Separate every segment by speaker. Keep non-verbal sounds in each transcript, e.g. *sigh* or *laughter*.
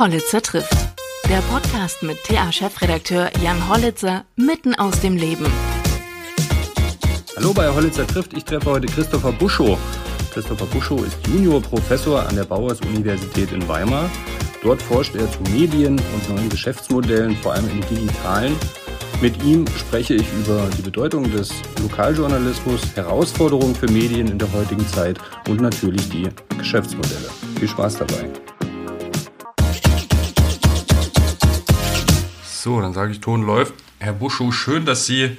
Speaker 1: Hollitzer trifft. Der Podcast mit TA-Chefredakteur Jan Hollitzer mitten aus dem Leben.
Speaker 2: Hallo bei Hollitzer trifft. Ich treffe heute Christopher Buschow. Christopher Buschow ist Juniorprofessor an der Bauers-Universität in Weimar. Dort forscht er zu Medien und neuen Geschäftsmodellen, vor allem im digitalen. Mit ihm spreche ich über die Bedeutung des Lokaljournalismus, Herausforderungen für Medien in der heutigen Zeit und natürlich die Geschäftsmodelle. Viel Spaß dabei. So, dann sage ich, Ton läuft. Herr Buschow, schön, dass Sie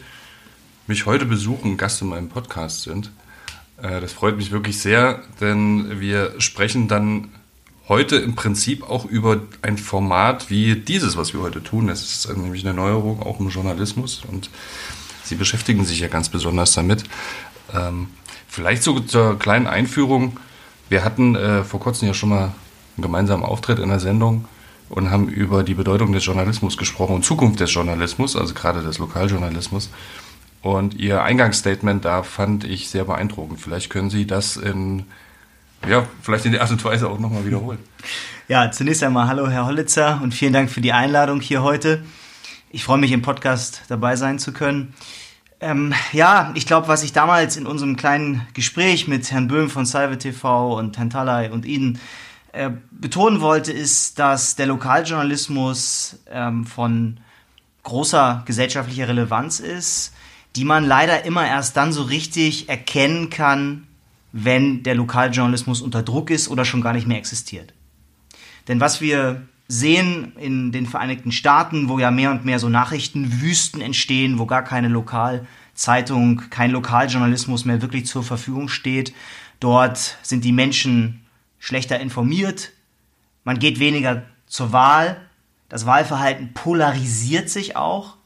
Speaker 2: mich heute besuchen, Gast in meinem Podcast sind. Äh, das freut mich wirklich sehr, denn wir sprechen dann heute im Prinzip auch über ein Format wie dieses, was wir heute tun. Es ist nämlich eine Neuerung auch im Journalismus und Sie beschäftigen sich ja ganz besonders damit. Ähm, vielleicht so zur kleinen Einführung. Wir hatten äh, vor kurzem ja schon mal einen gemeinsamen Auftritt in der Sendung und haben über die Bedeutung des Journalismus gesprochen und Zukunft des Journalismus, also gerade des Lokaljournalismus. Und Ihr Eingangsstatement da fand ich sehr beeindruckend. Vielleicht können Sie das in, ja, vielleicht in der Art und Weise auch nochmal wiederholen.
Speaker 3: Ja, zunächst einmal hallo Herr Hollitzer und vielen Dank für die Einladung hier heute. Ich freue mich im Podcast dabei sein zu können. Ähm, ja, ich glaube, was ich damals in unserem kleinen Gespräch mit Herrn Böhm von Salve TV und Herrn Talay und Ihnen äh, betonen wollte, ist, dass der Lokaljournalismus ähm, von großer gesellschaftlicher Relevanz ist, die man leider immer erst dann so richtig erkennen kann, wenn der Lokaljournalismus unter Druck ist oder schon gar nicht mehr existiert. Denn was wir sehen in den Vereinigten Staaten, wo ja mehr und mehr so Nachrichtenwüsten entstehen, wo gar keine Lokalzeitung, kein Lokaljournalismus mehr wirklich zur Verfügung steht, dort sind die Menschen schlechter informiert, man geht weniger zur Wahl, das Wahlverhalten polarisiert sich auch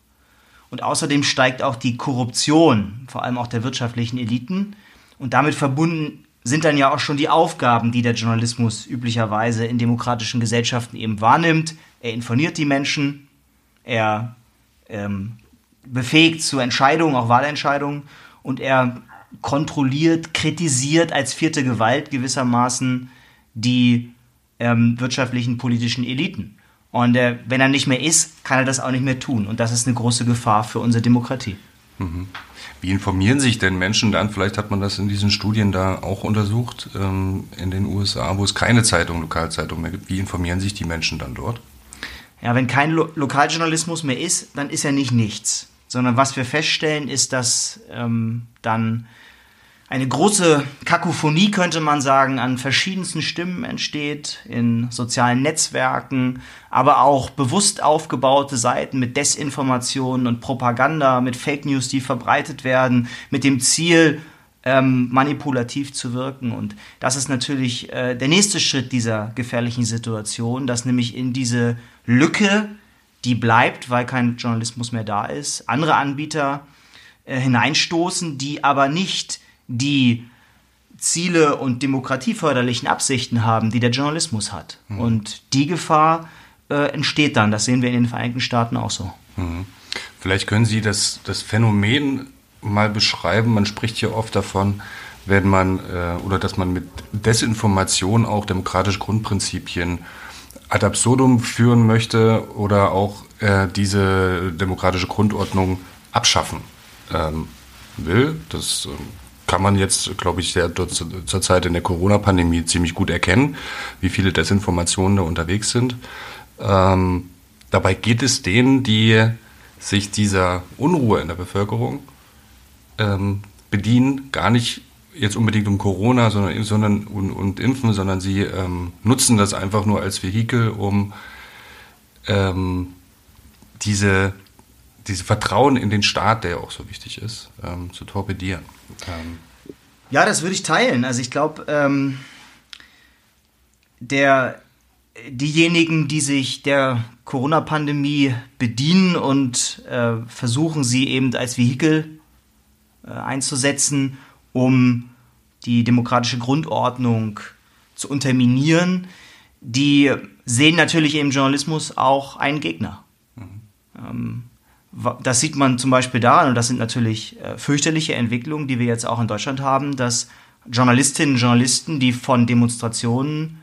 Speaker 3: und außerdem steigt auch die Korruption, vor allem auch der wirtschaftlichen Eliten und damit verbunden sind dann ja auch schon die Aufgaben, die der Journalismus üblicherweise in demokratischen Gesellschaften eben wahrnimmt. Er informiert die Menschen, er ähm, befähigt zu Entscheidungen, auch Wahlentscheidungen, und er kontrolliert, kritisiert als vierte Gewalt gewissermaßen die ähm, wirtschaftlichen, politischen Eliten. Und äh, wenn er nicht mehr ist, kann er das auch nicht mehr tun. Und das ist eine große Gefahr für unsere Demokratie.
Speaker 2: Mhm. Wie informieren sich denn Menschen dann? Vielleicht hat man das in diesen Studien da auch untersucht, ähm, in den USA, wo es keine Zeitung, Lokalzeitung mehr gibt. Wie informieren sich die Menschen dann dort?
Speaker 3: Ja, wenn kein Lo Lokaljournalismus mehr ist, dann ist ja nicht nichts. Sondern was wir feststellen, ist, dass ähm, dann eine große Kakophonie, könnte man sagen, an verschiedensten Stimmen entsteht, in sozialen Netzwerken, aber auch bewusst aufgebaute Seiten mit Desinformationen und Propaganda, mit Fake News, die verbreitet werden, mit dem Ziel, ähm, manipulativ zu wirken. Und das ist natürlich äh, der nächste Schritt dieser gefährlichen Situation, dass nämlich in diese Lücke, die bleibt, weil kein Journalismus mehr da ist, andere Anbieter äh, hineinstoßen, die aber nicht die Ziele und demokratieförderlichen Absichten haben, die der Journalismus hat. Mhm. Und die Gefahr äh, entsteht dann. Das sehen wir in den Vereinigten Staaten auch so.
Speaker 2: Mhm. Vielleicht können Sie das, das Phänomen mal beschreiben. Man spricht hier oft davon, wenn man äh, oder dass man mit Desinformation auch demokratische Grundprinzipien ad absurdum führen möchte oder auch äh, diese demokratische Grundordnung abschaffen ähm, will. Das ähm, kann man jetzt, glaube ich, sehr zur Zeit in der Corona-Pandemie ziemlich gut erkennen, wie viele Desinformationen da unterwegs sind. Ähm, dabei geht es denen, die sich dieser Unruhe in der Bevölkerung ähm, bedienen, gar nicht jetzt unbedingt um Corona sondern, sondern und, und Impfen, sondern sie ähm, nutzen das einfach nur als Vehikel, um ähm, diese diese Vertrauen in den Staat, der ja auch so wichtig ist, ähm, zu torpedieren. Ähm.
Speaker 3: Ja, das würde ich teilen. Also ich glaube, ähm, der diejenigen, die sich der Corona-Pandemie bedienen und äh, versuchen, sie eben als Vehikel äh, einzusetzen, um die demokratische Grundordnung zu unterminieren, die sehen natürlich im Journalismus auch einen Gegner. Mhm. Ähm, das sieht man zum Beispiel daran, und das sind natürlich äh, fürchterliche Entwicklungen, die wir jetzt auch in Deutschland haben, dass Journalistinnen und Journalisten, die von Demonstrationen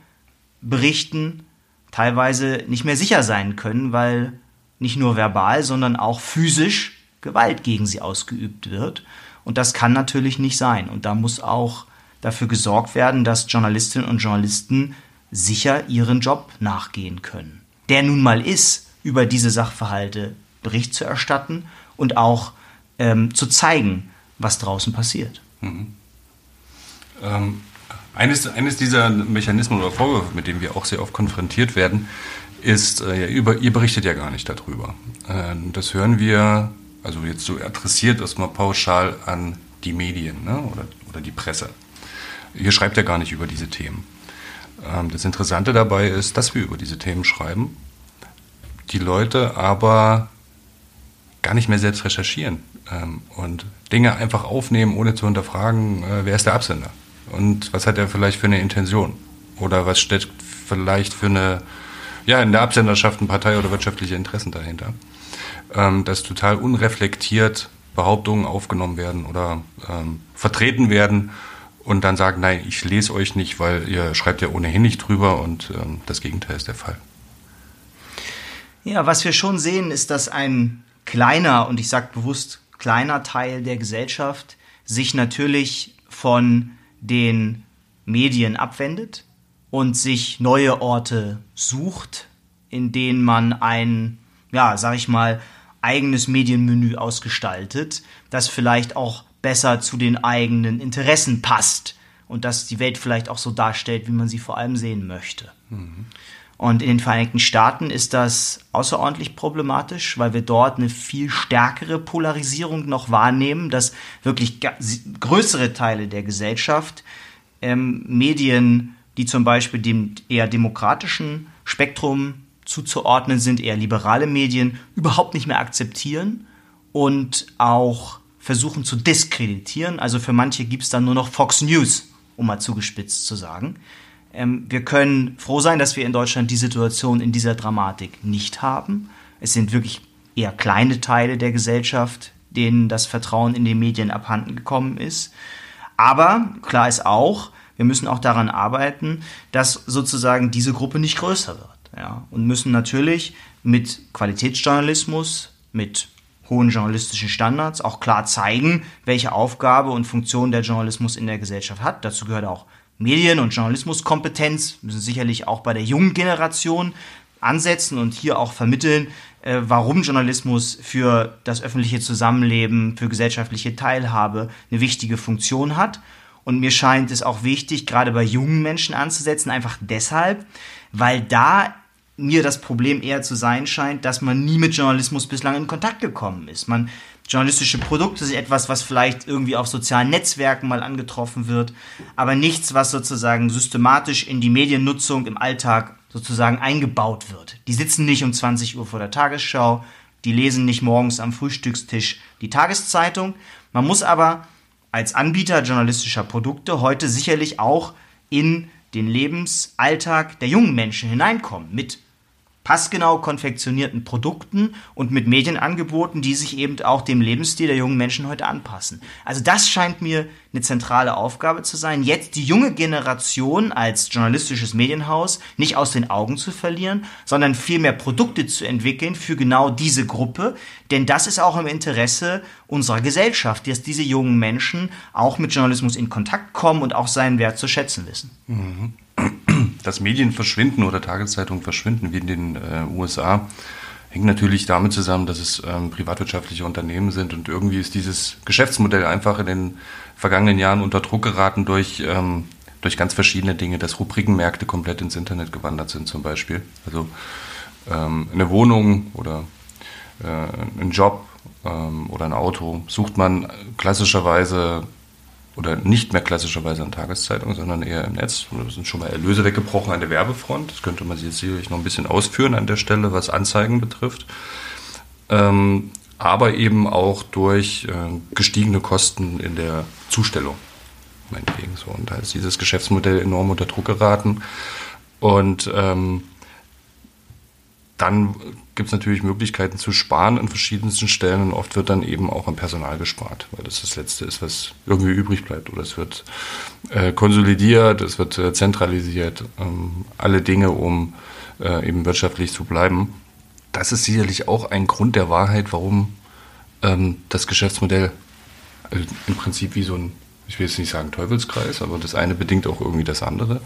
Speaker 3: berichten, teilweise nicht mehr sicher sein können, weil nicht nur verbal, sondern auch physisch Gewalt gegen sie ausgeübt wird. Und das kann natürlich nicht sein. Und da muss auch dafür gesorgt werden, dass Journalistinnen und Journalisten sicher ihren Job nachgehen können. Der nun mal ist, über diese Sachverhalte Bericht zu erstatten und auch ähm, zu zeigen, was draußen passiert. Mhm.
Speaker 2: Ähm, eines, eines dieser Mechanismen oder Vorwürfe, mit denen wir auch sehr oft konfrontiert werden, ist, äh, über, ihr berichtet ja gar nicht darüber. Äh, das hören wir, also jetzt so adressiert erstmal pauschal an die Medien ne, oder, oder die Presse. Ihr schreibt ja gar nicht über diese Themen. Ähm, das Interessante dabei ist, dass wir über diese Themen schreiben, die Leute aber gar nicht mehr selbst recherchieren ähm, und Dinge einfach aufnehmen, ohne zu hinterfragen, äh, wer ist der Absender und was hat er vielleicht für eine Intention oder was steckt vielleicht für eine, ja, in der Absenderschaft ein Partei- oder wirtschaftliche Interessen dahinter. Ähm, dass total unreflektiert Behauptungen aufgenommen werden oder ähm, vertreten werden und dann sagen, nein, ich lese euch nicht, weil ihr schreibt ja ohnehin nicht drüber und ähm, das Gegenteil ist der Fall.
Speaker 3: Ja, was wir schon sehen, ist, dass ein kleiner, und ich sage bewusst kleiner Teil der Gesellschaft sich natürlich von den Medien abwendet und sich neue Orte sucht, in denen man ein, ja, sag ich mal, eigenes Medienmenü ausgestaltet, das vielleicht auch besser zu den eigenen Interessen passt und das die Welt vielleicht auch so darstellt, wie man sie vor allem sehen möchte. Mhm. Und in den Vereinigten Staaten ist das außerordentlich problematisch, weil wir dort eine viel stärkere Polarisierung noch wahrnehmen, dass wirklich größere Teile der Gesellschaft ähm, Medien, die zum Beispiel dem eher demokratischen Spektrum zuzuordnen sind, eher liberale Medien, überhaupt nicht mehr akzeptieren und auch versuchen zu diskreditieren. Also für manche gibt es dann nur noch Fox News, um mal zugespitzt zu sagen. Ähm, wir können froh sein, dass wir in Deutschland die Situation in dieser Dramatik nicht haben. Es sind wirklich eher kleine Teile der Gesellschaft, denen das Vertrauen in die Medien abhanden gekommen ist. Aber klar ist auch, wir müssen auch daran arbeiten, dass sozusagen diese Gruppe nicht größer wird. Ja, und müssen natürlich mit Qualitätsjournalismus, mit hohen journalistischen Standards auch klar zeigen, welche Aufgabe und Funktion der Journalismus in der Gesellschaft hat. Dazu gehört auch Medien- und Journalismuskompetenz, müssen sicherlich auch bei der jungen Generation ansetzen und hier auch vermitteln, äh, warum Journalismus für das öffentliche Zusammenleben, für gesellschaftliche Teilhabe eine wichtige Funktion hat. Und mir scheint es auch wichtig, gerade bei jungen Menschen anzusetzen, einfach deshalb, weil da mir das Problem eher zu sein scheint, dass man nie mit Journalismus bislang in Kontakt gekommen ist. Man journalistische Produkte sind etwas, was vielleicht irgendwie auf sozialen Netzwerken mal angetroffen wird, aber nichts, was sozusagen systematisch in die Mediennutzung im Alltag sozusagen eingebaut wird. Die sitzen nicht um 20 Uhr vor der Tagesschau, die lesen nicht morgens am Frühstückstisch die Tageszeitung. Man muss aber als Anbieter journalistischer Produkte heute sicherlich auch in den Lebensalltag der jungen Menschen hineinkommen mit passgenau konfektionierten Produkten und mit Medienangeboten, die sich eben auch dem Lebensstil der jungen Menschen heute anpassen. Also das scheint mir eine zentrale Aufgabe zu sein, jetzt die junge Generation als journalistisches Medienhaus nicht aus den Augen zu verlieren, sondern vielmehr Produkte zu entwickeln für genau diese Gruppe, denn das ist auch im Interesse unserer Gesellschaft, dass diese jungen Menschen auch mit Journalismus in Kontakt kommen und auch seinen Wert zu schätzen wissen. Mhm
Speaker 2: dass Medien verschwinden oder Tageszeitungen verschwinden wie in den äh, USA, hängt natürlich damit zusammen, dass es ähm, privatwirtschaftliche Unternehmen sind und irgendwie ist dieses Geschäftsmodell einfach in den vergangenen Jahren unter Druck geraten durch, ähm, durch ganz verschiedene Dinge, dass Rubrikenmärkte komplett ins Internet gewandert sind zum Beispiel. Also ähm, eine Wohnung oder äh, einen Job ähm, oder ein Auto sucht man klassischerweise oder nicht mehr klassischerweise an Tageszeitungen, sondern eher im Netz. Da sind schon mal Erlöse weggebrochen an der Werbefront. Das könnte man jetzt sicherlich noch ein bisschen ausführen an der Stelle, was Anzeigen betrifft. Ähm, aber eben auch durch äh, gestiegene Kosten in der Zustellung. Meinetwegen so. Und da ist dieses Geschäftsmodell enorm unter Druck geraten. Und ähm, dann gibt es natürlich Möglichkeiten zu sparen an verschiedensten Stellen und oft wird dann eben auch am Personal gespart, weil das das Letzte ist, was irgendwie übrig bleibt. Oder es wird äh, konsolidiert, es wird äh, zentralisiert, ähm, alle Dinge, um äh, eben wirtschaftlich zu bleiben. Das ist sicherlich auch ein Grund der Wahrheit, warum ähm, das Geschäftsmodell also im Prinzip wie so ein, ich will jetzt nicht sagen Teufelskreis, aber das eine bedingt auch irgendwie das andere,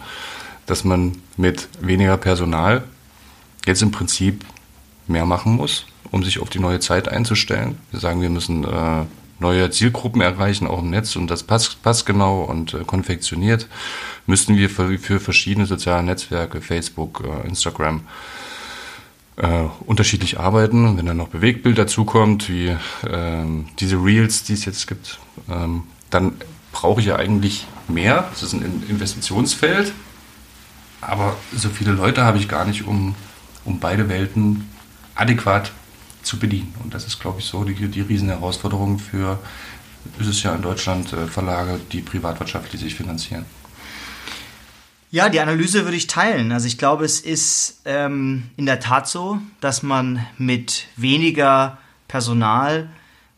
Speaker 2: dass man mit weniger Personal jetzt im Prinzip mehr machen muss, um sich auf die neue Zeit einzustellen. Wir sagen, wir müssen äh, neue Zielgruppen erreichen, auch im Netz und das passt, passt genau und äh, konfektioniert, müssten wir für, für verschiedene soziale Netzwerke, Facebook, äh, Instagram, äh, unterschiedlich arbeiten. Wenn dann noch Bewegtbild dazukommt, wie ähm, diese Reels, die es jetzt gibt, ähm, dann brauche ich ja eigentlich mehr. Das ist ein Investitionsfeld, aber so viele Leute habe ich gar nicht, um, um beide Welten adäquat zu bedienen. Und das ist, glaube ich, so die, die Riesenherausforderung für, ist es ja in Deutschland, äh, Verlage, die privatwirtschaftlich sich finanzieren.
Speaker 3: Ja, die Analyse würde ich teilen. Also ich glaube, es ist ähm, in der Tat so, dass man mit weniger Personal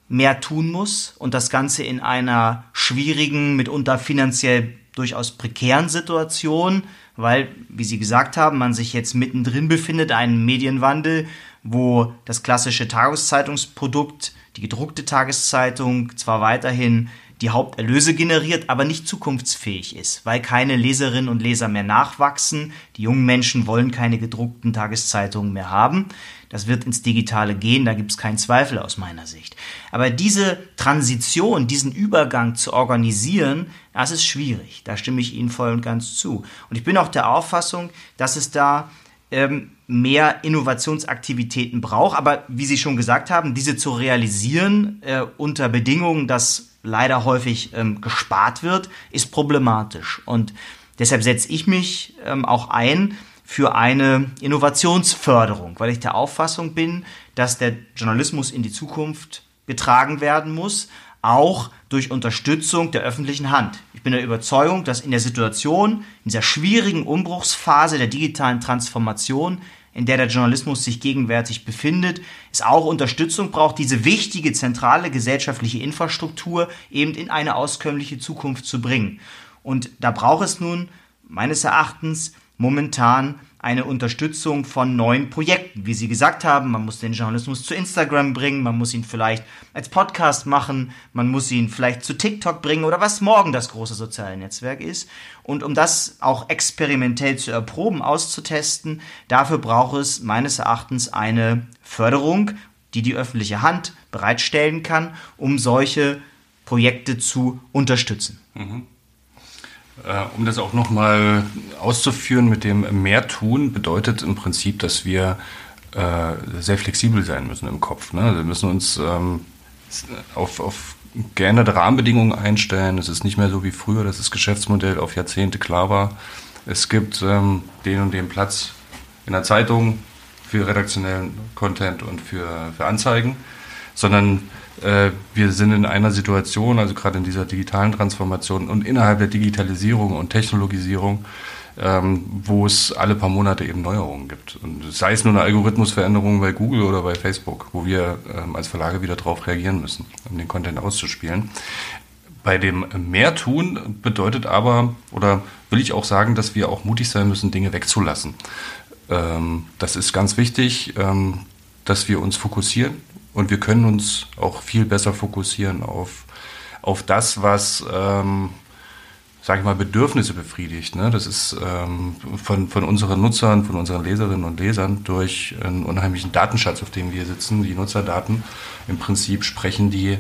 Speaker 3: mehr tun muss und das Ganze in einer schwierigen, mitunter finanziell durchaus prekären Situation, weil, wie Sie gesagt haben, man sich jetzt mittendrin befindet, einen Medienwandel, wo das klassische Tageszeitungsprodukt, die gedruckte Tageszeitung zwar weiterhin die Haupterlöse generiert, aber nicht zukunftsfähig ist, weil keine Leserinnen und Leser mehr nachwachsen. Die jungen Menschen wollen keine gedruckten Tageszeitungen mehr haben. Das wird ins Digitale gehen, da gibt es keinen Zweifel aus meiner Sicht. Aber diese Transition, diesen Übergang zu organisieren, das ist schwierig. Da stimme ich Ihnen voll und ganz zu. Und ich bin auch der Auffassung, dass es da ähm, mehr Innovationsaktivitäten braucht. Aber wie Sie schon gesagt haben, diese zu realisieren äh, unter Bedingungen, dass leider häufig ähm, gespart wird, ist problematisch. Und deshalb setze ich mich ähm, auch ein für eine Innovationsförderung, weil ich der Auffassung bin, dass der Journalismus in die Zukunft getragen werden muss, auch durch Unterstützung der öffentlichen Hand. Ich bin der Überzeugung, dass in der Situation, in dieser schwierigen Umbruchsphase der digitalen Transformation in der der Journalismus sich gegenwärtig befindet, es auch Unterstützung braucht, diese wichtige zentrale gesellschaftliche Infrastruktur eben in eine auskömmliche Zukunft zu bringen. Und da braucht es nun meines Erachtens momentan eine Unterstützung von neuen Projekten. Wie Sie gesagt haben, man muss den Journalismus zu Instagram bringen, man muss ihn vielleicht als Podcast machen, man muss ihn vielleicht zu TikTok bringen oder was morgen das große soziale Netzwerk ist. Und um das auch experimentell zu erproben, auszutesten, dafür braucht es meines Erachtens eine Förderung, die die öffentliche Hand bereitstellen kann, um solche Projekte zu unterstützen. Mhm.
Speaker 2: Äh, um das auch nochmal auszuführen mit dem mehr tun, bedeutet im Prinzip, dass wir äh, sehr flexibel sein müssen im Kopf. Ne? Wir müssen uns ähm, auf, auf geänderte Rahmenbedingungen einstellen. Es ist nicht mehr so wie früher, dass das Geschäftsmodell auf Jahrzehnte klar war. Es gibt ähm, den und den Platz in der Zeitung für redaktionellen Content und für, für Anzeigen, sondern wir sind in einer Situation, also gerade in dieser digitalen Transformation und innerhalb der Digitalisierung und Technologisierung, ähm, wo es alle paar Monate eben Neuerungen gibt. Und sei es nur eine Algorithmusveränderung bei Google oder bei Facebook, wo wir ähm, als Verlage wieder darauf reagieren müssen, um den Content auszuspielen. Bei dem Mehr tun bedeutet aber, oder will ich auch sagen, dass wir auch mutig sein müssen, Dinge wegzulassen. Ähm, das ist ganz wichtig, dass wir uns fokussieren und wir können uns auch viel besser fokussieren auf, auf das, was, ähm, sage ich mal, Bedürfnisse befriedigt. Ne? Das ist ähm, von, von unseren Nutzern, von unseren Leserinnen und Lesern durch einen unheimlichen Datenschatz, auf dem wir sitzen, die Nutzerdaten. Im Prinzip sprechen die,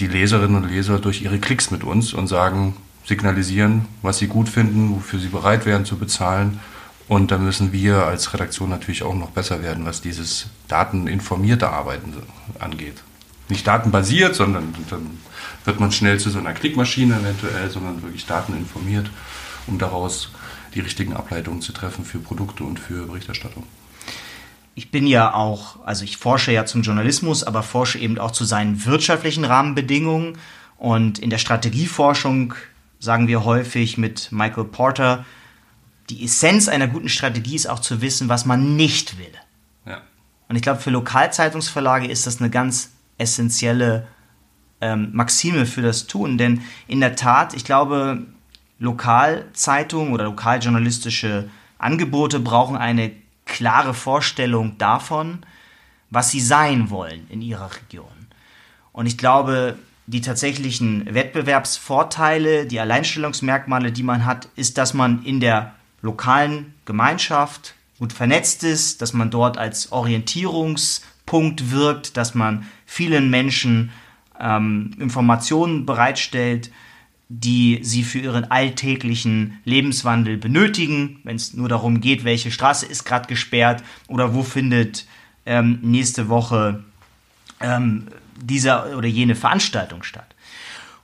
Speaker 2: die Leserinnen und Leser durch ihre Klicks mit uns und sagen, signalisieren, was sie gut finden, wofür sie bereit wären zu bezahlen und da müssen wir als Redaktion natürlich auch noch besser werden, was dieses dateninformierte Arbeiten angeht. Nicht datenbasiert, sondern dann wird man schnell zu so einer Klickmaschine eventuell, sondern wirklich dateninformiert, um daraus die richtigen Ableitungen zu treffen für Produkte und für Berichterstattung.
Speaker 3: Ich bin ja auch, also ich forsche ja zum Journalismus, aber forsche eben auch zu seinen wirtschaftlichen Rahmenbedingungen. Und in der Strategieforschung sagen wir häufig mit Michael Porter, die Essenz einer guten Strategie ist auch zu wissen, was man nicht will. Ja. Und ich glaube, für Lokalzeitungsverlage ist das eine ganz essentielle ähm, Maxime für das Tun. Denn in der Tat, ich glaube, Lokalzeitungen oder lokaljournalistische Angebote brauchen eine klare Vorstellung davon, was sie sein wollen in ihrer Region. Und ich glaube, die tatsächlichen Wettbewerbsvorteile, die Alleinstellungsmerkmale, die man hat, ist, dass man in der lokalen Gemeinschaft gut vernetzt ist, dass man dort als Orientierungspunkt wirkt, dass man vielen Menschen ähm, Informationen bereitstellt, die sie für ihren alltäglichen Lebenswandel benötigen, wenn es nur darum geht, welche Straße ist gerade gesperrt oder wo findet ähm, nächste Woche ähm, dieser oder jene Veranstaltung statt.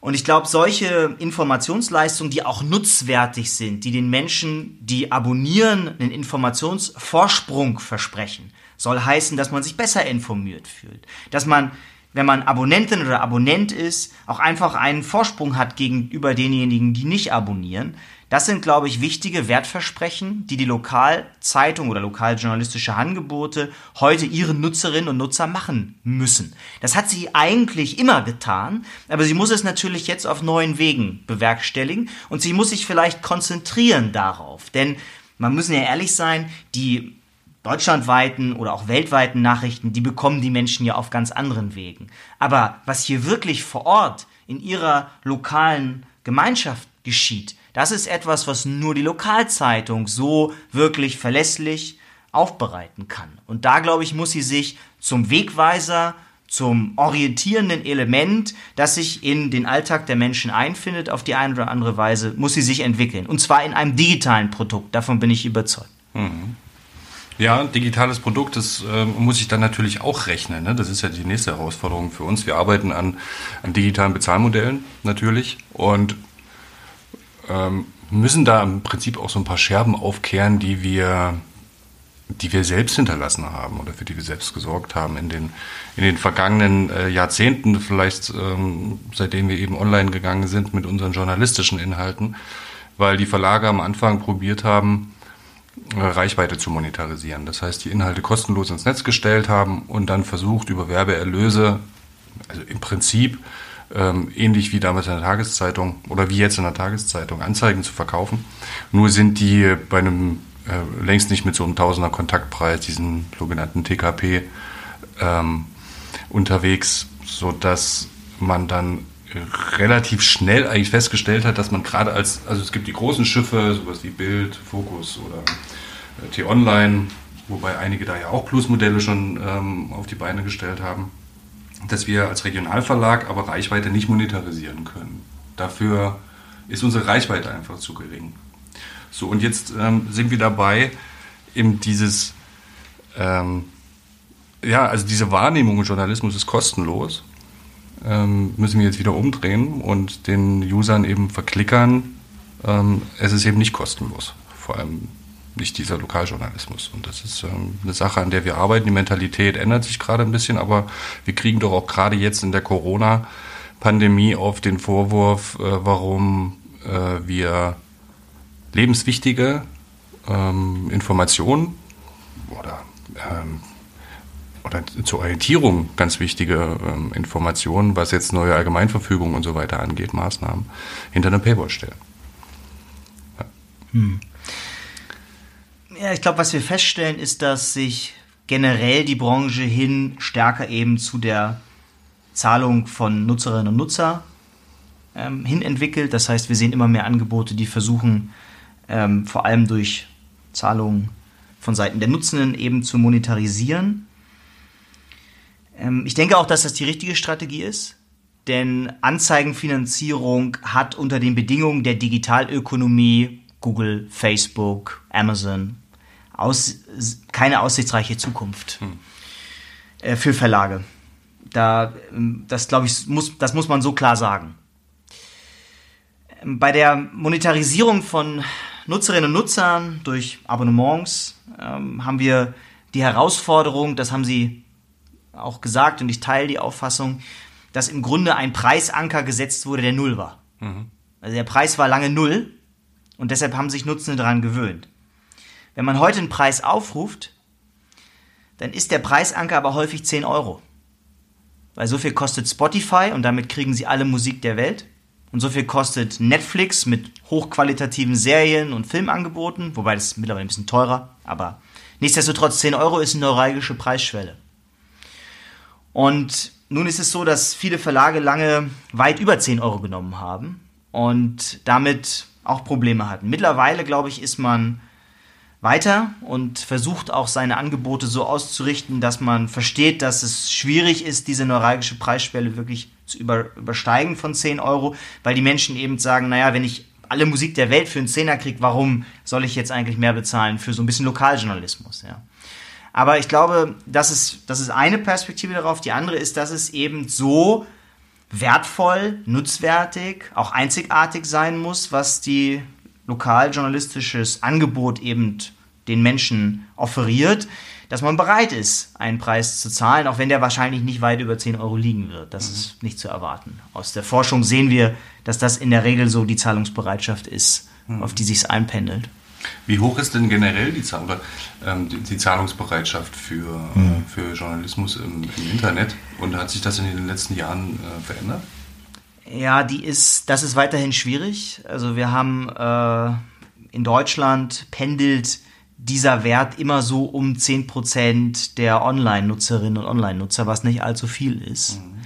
Speaker 3: Und ich glaube, solche Informationsleistungen, die auch nutzwertig sind, die den Menschen, die abonnieren, einen Informationsvorsprung versprechen, soll heißen, dass man sich besser informiert fühlt, dass man wenn man Abonnentin oder Abonnent ist, auch einfach einen Vorsprung hat gegenüber denjenigen, die nicht abonnieren. Das sind, glaube ich, wichtige Wertversprechen, die die Lokalzeitung oder lokaljournalistische Angebote heute ihren Nutzerinnen und Nutzer machen müssen. Das hat sie eigentlich immer getan, aber sie muss es natürlich jetzt auf neuen Wegen bewerkstelligen und sie muss sich vielleicht konzentrieren darauf, denn man müssen ja ehrlich sein, die deutschlandweiten oder auch weltweiten Nachrichten, die bekommen die Menschen ja auf ganz anderen Wegen. Aber was hier wirklich vor Ort in ihrer lokalen Gemeinschaft geschieht, das ist etwas, was nur die Lokalzeitung so wirklich verlässlich aufbereiten kann. Und da, glaube ich, muss sie sich zum Wegweiser, zum orientierenden Element, das sich in den Alltag der Menschen einfindet, auf die eine oder andere Weise, muss sie sich entwickeln. Und zwar in einem digitalen Produkt. Davon bin ich überzeugt. Mhm.
Speaker 2: Ja, digitales Produkt, das äh, muss ich dann natürlich auch rechnen. Ne? Das ist ja die nächste Herausforderung für uns. Wir arbeiten an, an digitalen Bezahlmodellen natürlich und ähm, müssen da im Prinzip auch so ein paar Scherben aufkehren, die wir, die wir selbst hinterlassen haben oder für die wir selbst gesorgt haben in den, in den vergangenen äh, Jahrzehnten, vielleicht ähm, seitdem wir eben online gegangen sind mit unseren journalistischen Inhalten, weil die Verlage am Anfang probiert haben, äh, Reichweite zu monetarisieren. Das heißt, die Inhalte kostenlos ins Netz gestellt haben und dann versucht, über Werbeerlöse, also im Prinzip ähm, ähnlich wie damals in der Tageszeitung oder wie jetzt in der Tageszeitung, Anzeigen zu verkaufen. Nur sind die bei einem äh, längst nicht mit so einem Tausender Kontaktpreis, diesen sogenannten TKP, ähm, unterwegs, sodass man dann relativ schnell eigentlich festgestellt hat, dass man gerade als, also es gibt die großen Schiffe, sowas wie Bild, Focus oder äh, T-Online, wobei einige da ja auch Plusmodelle schon ähm, auf die Beine gestellt haben, dass wir als Regionalverlag aber Reichweite nicht monetarisieren können. Dafür ist unsere Reichweite einfach zu gering. So, und jetzt ähm, sind wir dabei, eben dieses, ähm, ja, also diese Wahrnehmung, Journalismus ist kostenlos ähm, müssen wir jetzt wieder umdrehen und den Usern eben verklickern, ähm, es ist eben nicht kostenlos. Vor allem nicht dieser Lokaljournalismus. Und das ist ähm, eine Sache, an der wir arbeiten. Die Mentalität ändert sich gerade ein bisschen, aber wir kriegen doch auch gerade jetzt in der Corona-Pandemie auf den Vorwurf, äh, warum äh, wir lebenswichtige ähm, Informationen oder ähm, oder zur Orientierung ganz wichtige ähm, Informationen, was jetzt neue Allgemeinverfügungen und so weiter angeht, Maßnahmen, hinter einer Paywall stellen.
Speaker 3: Ja, hm. Ja ich glaube, was wir feststellen, ist, dass sich generell die Branche hin stärker eben zu der Zahlung von Nutzerinnen und Nutzer ähm, hin entwickelt. Das heißt, wir sehen immer mehr Angebote, die versuchen, ähm, vor allem durch Zahlungen von Seiten der Nutzenden eben zu monetarisieren. Ähm, ich denke auch, dass das die richtige Strategie ist, denn Anzeigenfinanzierung hat unter den Bedingungen der Digitalökonomie Google, Facebook, Amazon aus, keine aussichtsreiche Zukunft hm. äh, für Verlage. Da, ähm, das glaube ich, muss, das muss man so klar sagen. Ähm, bei der Monetarisierung von Nutzerinnen und Nutzern durch Abonnements ähm, haben wir die Herausforderung, das haben Sie auch gesagt und ich teile die Auffassung, dass im Grunde ein Preisanker gesetzt wurde, der null war. Mhm. Also der Preis war lange null und deshalb haben sich Nutzende daran gewöhnt. Wenn man heute einen Preis aufruft, dann ist der Preisanker aber häufig 10 Euro. Weil so viel kostet Spotify und damit kriegen sie alle Musik der Welt. Und so viel kostet Netflix mit hochqualitativen Serien und Filmangeboten, wobei das mittlerweile ein bisschen teurer, aber nichtsdestotrotz 10 Euro ist eine neuralgische Preisschwelle. Und nun ist es so, dass viele Verlage lange weit über 10 Euro genommen haben und damit auch Probleme hatten. Mittlerweile, glaube ich, ist man weiter und versucht auch seine Angebote so auszurichten, dass man versteht, dass es schwierig ist, diese neuralgische Preisschwelle wirklich zu über, übersteigen von 10 Euro, weil die Menschen eben sagen, naja, wenn ich alle Musik der Welt für einen Zehner kriege, warum soll ich jetzt eigentlich mehr bezahlen für so ein bisschen Lokaljournalismus? Ja. Aber ich glaube, das ist, das ist eine Perspektive darauf. Die andere ist, dass es eben so wertvoll, nutzwertig, auch einzigartig sein muss, was die lokaljournalistisches Angebot eben den Menschen offeriert, dass man bereit ist, einen Preis zu zahlen, auch wenn der wahrscheinlich nicht weit über 10 Euro liegen wird. Das mhm. ist nicht zu erwarten. Aus der Forschung sehen wir, dass das in der Regel so die Zahlungsbereitschaft ist, mhm. auf die sich einpendelt.
Speaker 2: Wie hoch ist denn generell die, Zahl, oder, ähm, die, die, Zahlungsbereitschaft für, mhm. für Journalismus im, im, Internet? Und hat sich das in den letzten Jahren äh, verändert?
Speaker 3: Ja, die ist, das ist weiterhin schwierig. Also wir haben äh, in Deutschland pendelt dieser Wert immer so um 10% der Online-Nutzerinnen und Online-Nutzer, was nicht allzu viel ist. Mhm.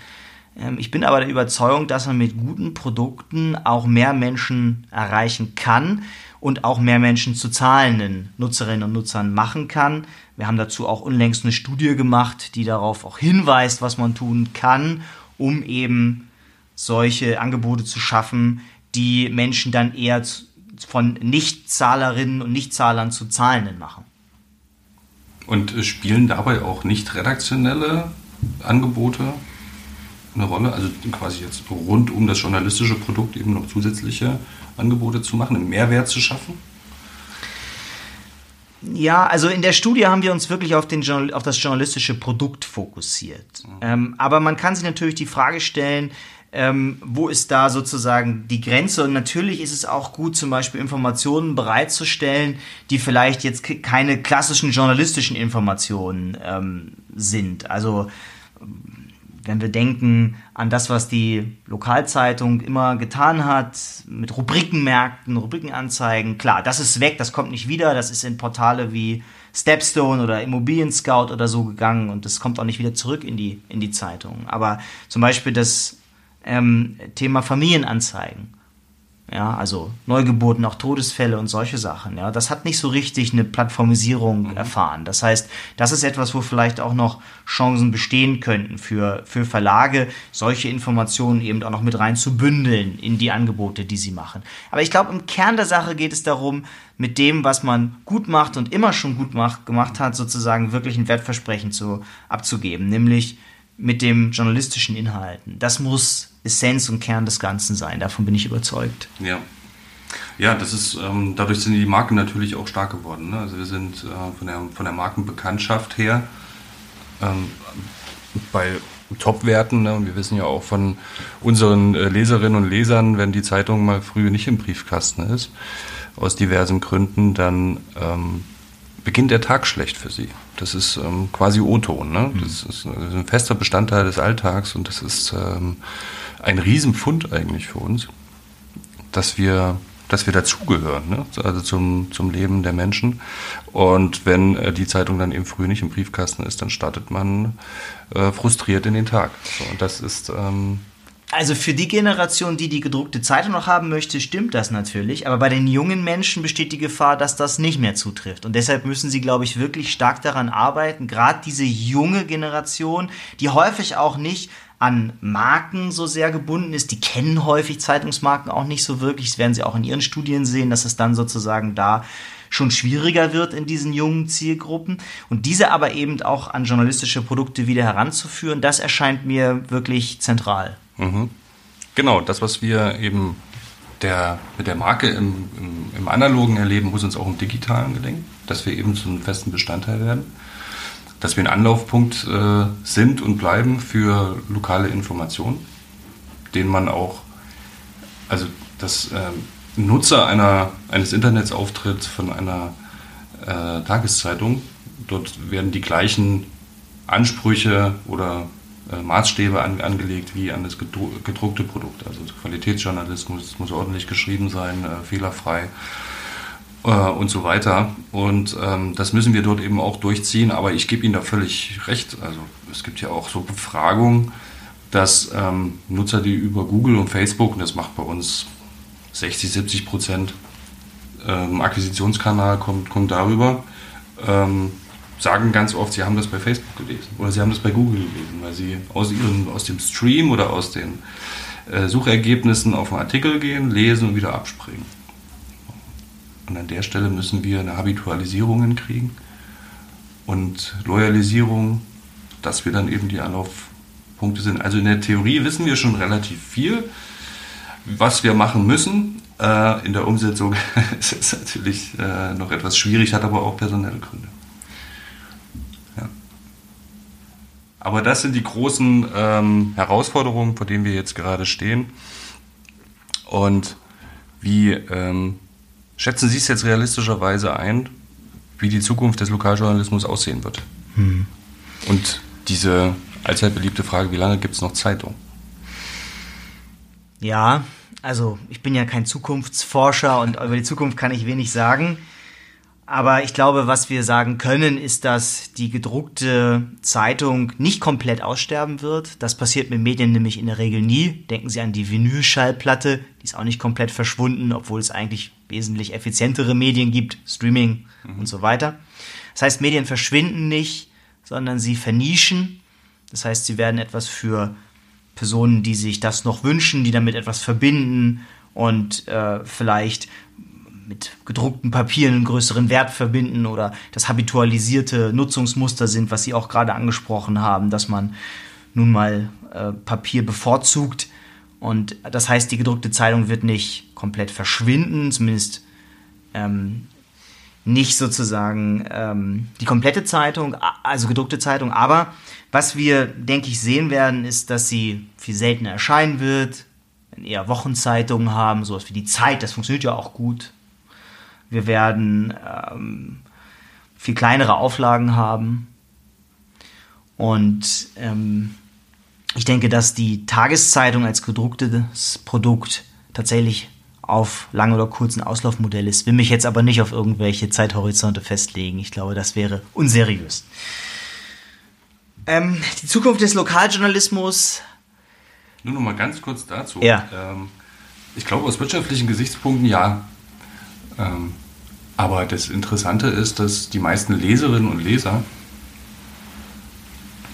Speaker 3: Ähm, ich bin aber der Überzeugung, dass man mit guten Produkten auch mehr Menschen erreichen kann und auch mehr Menschen zu zahlenden Nutzerinnen und Nutzern machen kann. Wir haben dazu auch unlängst eine Studie gemacht, die darauf auch hinweist, was man tun kann, um eben solche Angebote zu schaffen, die Menschen dann eher von Nichtzahlerinnen und Nichtzahlern zu Zahlenden machen.
Speaker 2: Und spielen dabei auch nicht redaktionelle Angebote eine Rolle? Also quasi jetzt rund um das journalistische Produkt eben noch zusätzliche Angebote zu machen, einen Mehrwert zu schaffen?
Speaker 3: Ja, also in der Studie haben wir uns wirklich auf, den, auf das journalistische Produkt fokussiert. Mhm. Ähm, aber man kann sich natürlich die Frage stellen, ähm, wo ist da sozusagen die Grenze? Und natürlich ist es auch gut, zum Beispiel Informationen bereitzustellen, die vielleicht jetzt keine klassischen journalistischen Informationen ähm, sind. Also wenn wir denken an das, was die Lokalzeitung immer getan hat, mit Rubrikenmärkten, Rubrikenanzeigen, klar, das ist weg, das kommt nicht wieder, das ist in Portale wie Stepstone oder Immobilien Scout oder so gegangen und das kommt auch nicht wieder zurück in die, in die Zeitung. Aber zum Beispiel das ähm, Thema Familienanzeigen ja, also Neugeburten, auch Todesfälle und solche Sachen. Ja, das hat nicht so richtig eine Plattformisierung mhm. erfahren. Das heißt, das ist etwas, wo vielleicht auch noch Chancen bestehen könnten für, für Verlage, solche Informationen eben auch noch mit rein zu bündeln in die Angebote, die sie machen. Aber ich glaube, im Kern der Sache geht es darum, mit dem, was man gut macht und immer schon gut macht, gemacht hat, sozusagen wirklich ein Wertversprechen zu, abzugeben, nämlich mit dem journalistischen Inhalten. Das muss Essenz und Kern des Ganzen sein. Davon bin ich überzeugt.
Speaker 2: Ja. Ja, das ist, ähm, dadurch sind die Marken natürlich auch stark geworden. Ne? Also wir sind äh, von, der, von der Markenbekanntschaft her ähm, bei Top-Werten. Ne? Wir wissen ja auch von unseren äh, Leserinnen und Lesern, wenn die Zeitung mal früh nicht im Briefkasten ist, aus diversen Gründen, dann ähm, beginnt der Tag schlecht für sie. Das ist ähm, quasi O-Ton. Ne? Mhm. Das, ist, das, ist, ein fester Bestandteil des Alltags und das ist ähm, ein Riesenfund eigentlich für uns, dass wir, dass wir dazugehören, ne? also zum, zum Leben der Menschen. Und wenn äh, die Zeitung dann eben früh nicht im Briefkasten ist, dann startet man äh, frustriert in den Tag. So, und das ist ähm,
Speaker 3: also für die Generation, die die gedruckte Zeitung noch haben möchte, stimmt das natürlich. Aber bei den jungen Menschen besteht die Gefahr, dass das nicht mehr zutrifft. Und deshalb müssen sie, glaube ich, wirklich stark daran arbeiten, gerade diese junge Generation, die häufig auch nicht an Marken so sehr gebunden ist. Die kennen häufig Zeitungsmarken auch nicht so wirklich. Das werden sie auch in ihren Studien sehen, dass es dann sozusagen da schon schwieriger wird in diesen jungen Zielgruppen. Und diese aber eben auch an journalistische Produkte wieder heranzuführen, das erscheint mir wirklich zentral.
Speaker 2: Mhm. Genau, das, was wir eben der, mit der Marke im, im, im, Analogen erleben, muss uns auch im Digitalen gedenken, dass wir eben zu einem festen Bestandteil werden, dass wir ein Anlaufpunkt äh, sind und bleiben für lokale Informationen, denen man auch, also dass äh, Nutzer einer, eines Internets auftritt von einer äh, Tageszeitung, dort werden die gleichen Ansprüche oder äh, Maßstäbe an, angelegt wie an das gedruckte Produkt. Also Qualitätsjournalismus muss ordentlich geschrieben sein, äh, fehlerfrei äh, und so weiter. Und ähm, das müssen wir dort eben auch durchziehen. Aber ich gebe Ihnen da völlig recht. Also es gibt ja auch so Befragungen, dass ähm, Nutzer, die über Google und Facebook, und das macht bei uns 60, 70 Prozent ähm, Akquisitionskanal kommt, kommt darüber, ähm, sagen ganz oft, sie haben das bei Facebook gelesen oder sie haben das bei Google gelesen, weil sie aus, ihren, aus dem Stream oder aus den äh, Suchergebnissen auf einen Artikel gehen, lesen und wieder abspringen. Und an der Stelle müssen wir eine Habitualisierung hinkriegen und Loyalisierung, dass wir dann eben die Anlaufpunkte sind. Also in der Theorie wissen wir schon relativ viel, was wir machen müssen. Äh, in der Umsetzung *laughs* ist es natürlich äh, noch etwas schwierig, hat aber auch personelle Gründe. Ja. Aber das sind die großen ähm, Herausforderungen, vor denen wir jetzt gerade stehen. Und wie ähm, schätzen Sie es jetzt realistischerweise ein, wie die Zukunft des Lokaljournalismus aussehen wird? Hm. Und diese allzeit beliebte Frage, wie lange gibt es noch Zeitung?
Speaker 3: Ja, also ich bin ja kein Zukunftsforscher und über die Zukunft kann ich wenig sagen. Aber ich glaube, was wir sagen können, ist, dass die gedruckte Zeitung nicht komplett aussterben wird. Das passiert mit Medien nämlich in der Regel nie. Denken Sie an die Vinylschallplatte, die ist auch nicht komplett verschwunden, obwohl es eigentlich wesentlich effizientere Medien gibt, Streaming mhm. und so weiter. Das heißt, Medien verschwinden nicht, sondern sie vernischen. Das heißt, sie werden etwas für Personen, die sich das noch wünschen, die damit etwas verbinden und äh, vielleicht mit gedruckten Papieren einen größeren Wert verbinden oder das habitualisierte Nutzungsmuster sind, was Sie auch gerade angesprochen haben, dass man nun mal äh, Papier bevorzugt. Und das heißt, die gedruckte Zeitung wird nicht komplett verschwinden, zumindest ähm, nicht sozusagen ähm, die komplette Zeitung, also gedruckte Zeitung, aber was wir, denke ich, sehen werden, ist, dass sie viel seltener erscheinen wird, eher Wochenzeitungen haben, sowas wie die Zeit, das funktioniert ja auch gut. Wir werden ähm, viel kleinere Auflagen haben. Und ähm, ich denke, dass die Tageszeitung als gedrucktes Produkt tatsächlich auf lang oder kurzen Auslaufmodell ist. Will mich jetzt aber nicht auf irgendwelche Zeithorizonte festlegen. Ich glaube, das wäre unseriös. Ähm, die Zukunft des Lokaljournalismus.
Speaker 2: Nur noch mal ganz kurz dazu.
Speaker 3: Ja.
Speaker 2: Ähm, ich glaube, aus wirtschaftlichen Gesichtspunkten ja. Ähm, aber das Interessante ist, dass die meisten Leserinnen und Leser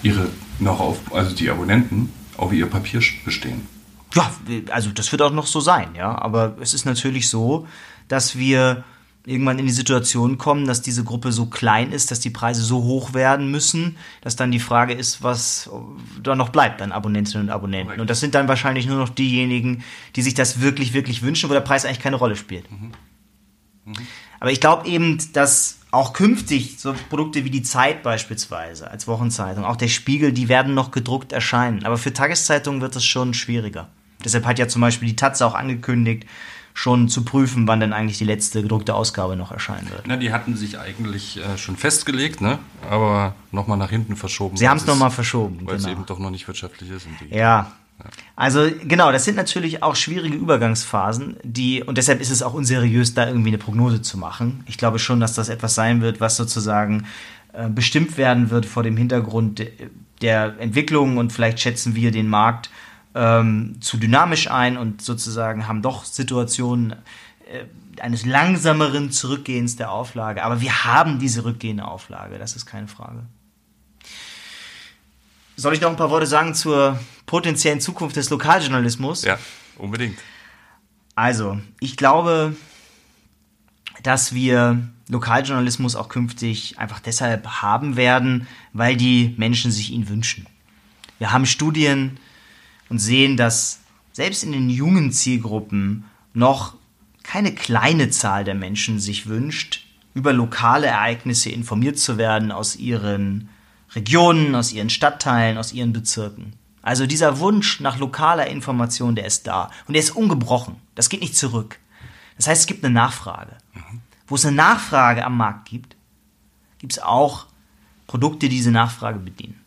Speaker 2: ihre noch auf, also die Abonnenten, auf ihr Papier bestehen.
Speaker 3: Ja, also das wird auch noch so sein, ja. Aber es ist natürlich so, dass wir irgendwann in die Situation kommen, dass diese Gruppe so klein ist, dass die Preise so hoch werden müssen, dass dann die Frage ist, was da noch bleibt an Abonnentinnen und Abonnenten. Und das sind dann wahrscheinlich nur noch diejenigen, die sich das wirklich, wirklich wünschen, wo der Preis eigentlich keine Rolle spielt. Mhm. Mhm. Aber ich glaube eben, dass auch künftig so Produkte wie die Zeit beispielsweise als Wochenzeitung, auch der Spiegel, die werden noch gedruckt erscheinen. Aber für Tageszeitungen wird es schon schwieriger. Deshalb hat ja zum Beispiel die Taz auch angekündigt, schon zu prüfen, wann denn eigentlich die letzte gedruckte Ausgabe noch erscheinen wird.
Speaker 2: Na, die hatten sich eigentlich äh, schon festgelegt, ne? aber nochmal nach hinten verschoben.
Speaker 3: Sie haben es nochmal verschoben.
Speaker 2: Weil genau. es eben doch noch nicht wirtschaftlich ist.
Speaker 3: Ja. Also genau, das sind natürlich auch schwierige Übergangsphasen, die und deshalb ist es auch unseriös, da irgendwie eine Prognose zu machen. Ich glaube schon, dass das etwas sein wird, was sozusagen äh, bestimmt werden wird vor dem Hintergrund der Entwicklung und vielleicht schätzen wir den Markt ähm, zu dynamisch ein und sozusagen haben doch Situationen äh, eines langsameren Zurückgehens der Auflage. Aber wir haben diese rückgehende Auflage, das ist keine Frage. Soll ich noch ein paar Worte sagen zur potenziellen Zukunft des Lokaljournalismus?
Speaker 2: Ja, unbedingt.
Speaker 3: Also, ich glaube, dass wir Lokaljournalismus auch künftig einfach deshalb haben werden, weil die Menschen sich ihn wünschen. Wir haben Studien, und sehen, dass selbst in den jungen Zielgruppen noch keine kleine Zahl der Menschen sich wünscht, über lokale Ereignisse informiert zu werden aus ihren Regionen, aus ihren Stadtteilen, aus ihren Bezirken. Also dieser Wunsch nach lokaler Information, der ist da und der ist ungebrochen. Das geht nicht zurück. Das heißt, es gibt eine Nachfrage. Wo es eine Nachfrage am Markt gibt, gibt es auch Produkte, die diese Nachfrage bedienen.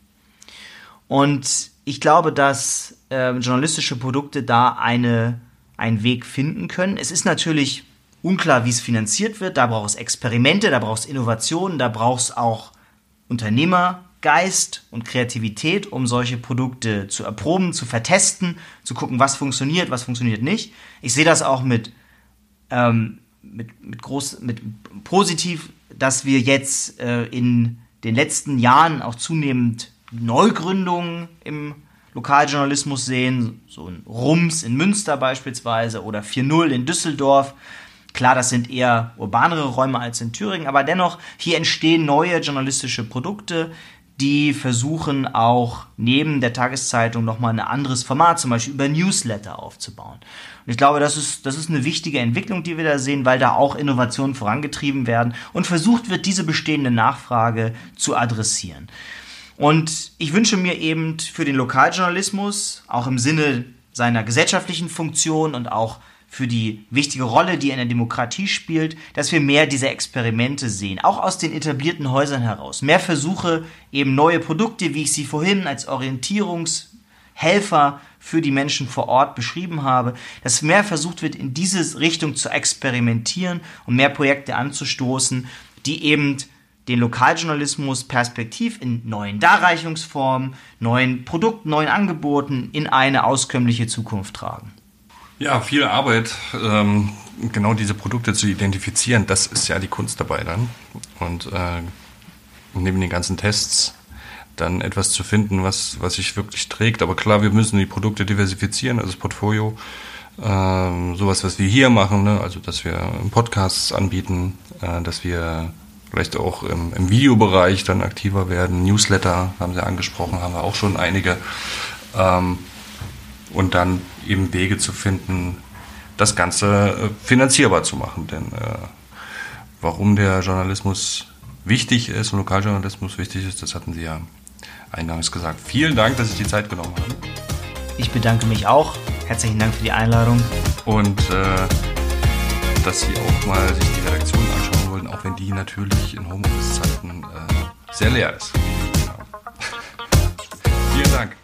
Speaker 3: Und ich glaube, dass äh, journalistische Produkte da eine, einen Weg finden können. Es ist natürlich unklar, wie es finanziert wird. Da braucht es Experimente, da braucht es Innovationen, da braucht es auch Unternehmergeist und Kreativität, um solche Produkte zu erproben, zu vertesten, zu gucken, was funktioniert, was funktioniert nicht. Ich sehe das auch mit, ähm, mit, mit, groß, mit positiv, dass wir jetzt äh, in den letzten Jahren auch zunehmend Neugründungen im Lokaljournalismus sehen, so ein Rums in Münster beispielsweise oder 4.0 in Düsseldorf. Klar, das sind eher urbanere Räume als in Thüringen, aber dennoch, hier entstehen neue journalistische Produkte, die versuchen auch neben der Tageszeitung nochmal ein anderes Format, zum Beispiel über Newsletter aufzubauen. Und ich glaube, das ist, das ist eine wichtige Entwicklung, die wir da sehen, weil da auch Innovationen vorangetrieben werden und versucht wird, diese bestehende Nachfrage zu adressieren. Und ich wünsche mir eben für den Lokaljournalismus, auch im Sinne seiner gesellschaftlichen Funktion und auch für die wichtige Rolle, die er in der Demokratie spielt, dass wir mehr dieser Experimente sehen, auch aus den etablierten Häusern heraus. Mehr Versuche, eben neue Produkte, wie ich sie vorhin als Orientierungshelfer für die Menschen vor Ort beschrieben habe, dass mehr versucht wird, in diese Richtung zu experimentieren und mehr Projekte anzustoßen, die eben den Lokaljournalismus perspektiv in neuen Darreichungsformen, neuen Produkten, neuen Angeboten in eine auskömmliche Zukunft tragen.
Speaker 2: Ja, viel Arbeit, ähm, genau diese Produkte zu identifizieren, das ist ja die Kunst dabei dann. Und äh, neben den ganzen Tests dann etwas zu finden, was, was sich wirklich trägt. Aber klar, wir müssen die Produkte diversifizieren, also das Portfolio. Ähm, sowas, was wir hier machen, ne? also dass wir Podcasts anbieten, äh, dass wir vielleicht auch im, im, Videobereich dann aktiver werden. Newsletter haben Sie angesprochen, haben wir auch schon einige. Ähm, und dann eben Wege zu finden, das Ganze äh, finanzierbar zu machen. Denn äh, warum der Journalismus wichtig ist und Lokaljournalismus wichtig ist, das hatten Sie ja eingangs gesagt. Vielen Dank, dass Sie die Zeit genommen haben.
Speaker 3: Ich bedanke mich auch. Herzlichen Dank für die Einladung.
Speaker 2: Und äh, dass Sie auch mal sich die Redaktion anschauen wollen, auch wenn die natürlich in Homeoffice-Zeiten äh, sehr leer ist. Ja. *laughs* Vielen Dank.